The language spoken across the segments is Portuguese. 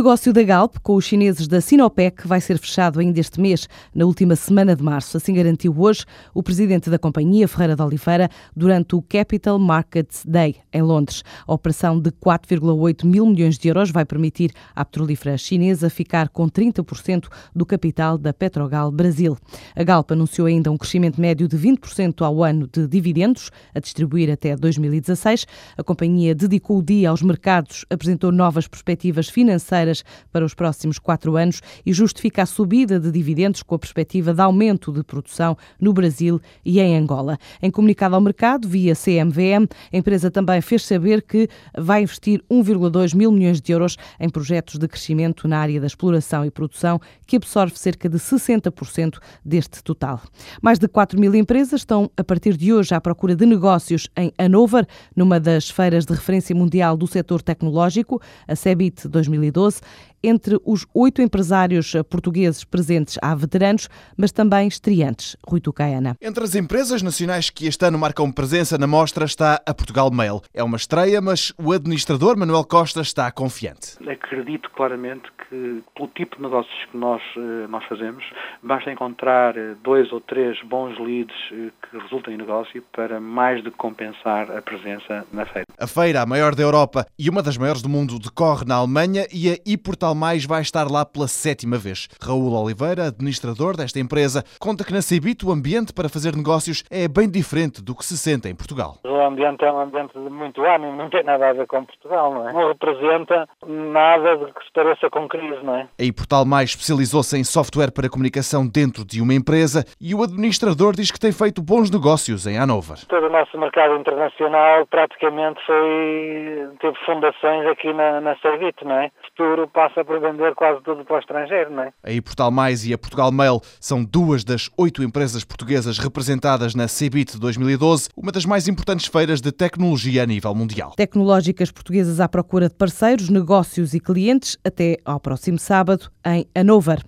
negócio da Galp com os chineses da Sinopec vai ser fechado ainda este mês, na última semana de março. Assim garantiu hoje o presidente da companhia, Ferreira de Oliveira, durante o Capital Markets Day, em Londres. A operação de 4,8 mil milhões de euros vai permitir à petrolífera chinesa ficar com 30% do capital da Petrogal Brasil. A Galp anunciou ainda um crescimento médio de 20% ao ano de dividendos, a distribuir até 2016. A companhia dedicou o dia aos mercados, apresentou novas perspectivas financeiras para os próximos quatro anos e justifica a subida de dividendos com a perspectiva de aumento de produção no Brasil e em Angola. Em comunicado ao mercado, via CMVM, a empresa também fez saber que vai investir 1,2 mil milhões de euros em projetos de crescimento na área da exploração e produção, que absorve cerca de 60% deste total. Mais de 4 mil empresas estão, a partir de hoje, à procura de negócios em Hanover, numa das feiras de referência mundial do setor tecnológico, a CEBIT 2020. 2012. Entre os oito empresários portugueses presentes há veteranos, mas também estreantes. Rui Tucaena. Entre as empresas nacionais que este ano marcam presença na mostra está a Portugal Mail. É uma estreia, mas o administrador Manuel Costa está confiante. Acredito claramente que, pelo tipo de negócios que nós, eh, nós fazemos, basta encontrar eh, dois ou três bons leads eh, que resultem em negócio para mais de compensar a presença na feira. A feira, a maior da Europa e uma das maiores do mundo, decorre na Alemanha e a ePortal Mais vai estar lá pela sétima vez. Raul Oliveira, administrador desta empresa, conta que na Cebit o ambiente para fazer negócios é bem diferente do que se sente em Portugal. O ambiente é um ambiente de muito ânimo, não tem nada a ver com Portugal, não é? Não representa nada de que se pareça com crise, não é? A ePortal Mais especializou-se em software para comunicação dentro de uma empresa e o administrador diz que tem feito bons negócios em Hanover. Todo o nosso mercado internacional praticamente foi, fundações aqui na, na Servit, não é? O futuro passa por vender quase tudo para o estrangeiro, não é? A ePortal Mais e a Portugal Mail são duas das oito empresas portuguesas representadas na CeBIT 2012, uma das mais importantes feiras de tecnologia a nível mundial. Tecnológicas portuguesas à procura de parceiros, negócios e clientes até ao próximo sábado em Hanover.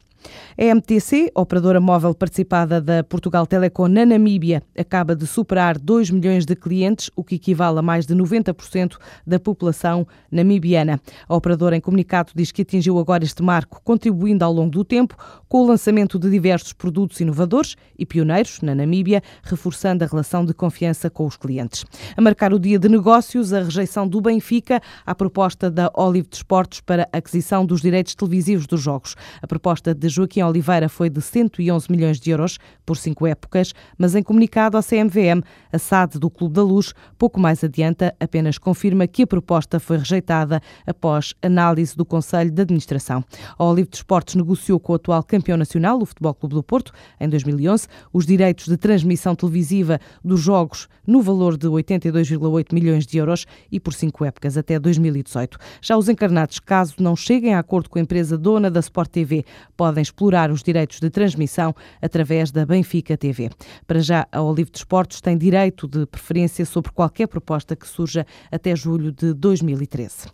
A MTC, operadora móvel participada da Portugal Telecom na Namíbia, acaba de superar 2 milhões de clientes, o que equivale a mais de 90% da população namibiana. A operadora, em comunicado, diz que atingiu agora este marco, contribuindo ao longo do tempo com o lançamento de diversos produtos inovadores e pioneiros na Namíbia, reforçando a relação de confiança com os clientes. A marcar o dia de negócios, a rejeição do Benfica à proposta da Olive Desportos para aquisição dos direitos televisivos dos jogos. A proposta de Joaquim Oliveira foi de 111 milhões de euros por cinco épocas, mas em comunicado à CMVM, a SAD do Clube da Luz, pouco mais adianta, apenas confirma que a proposta foi rejeitada após análise do Conselho de Administração. A Olive de Esportes negociou com o atual campeão nacional, o Futebol Clube do Porto, em 2011, os direitos de transmissão televisiva dos jogos no valor de 82,8 milhões de euros e por cinco épocas até 2018. Já os encarnados, caso não cheguem a acordo com a empresa dona da Sport TV, podem explorar os direitos de transmissão através da Benfica TV. Para já, a Olive de Esportes tem direito de preferência sobre qualquer proposta que surja até julho de 2013.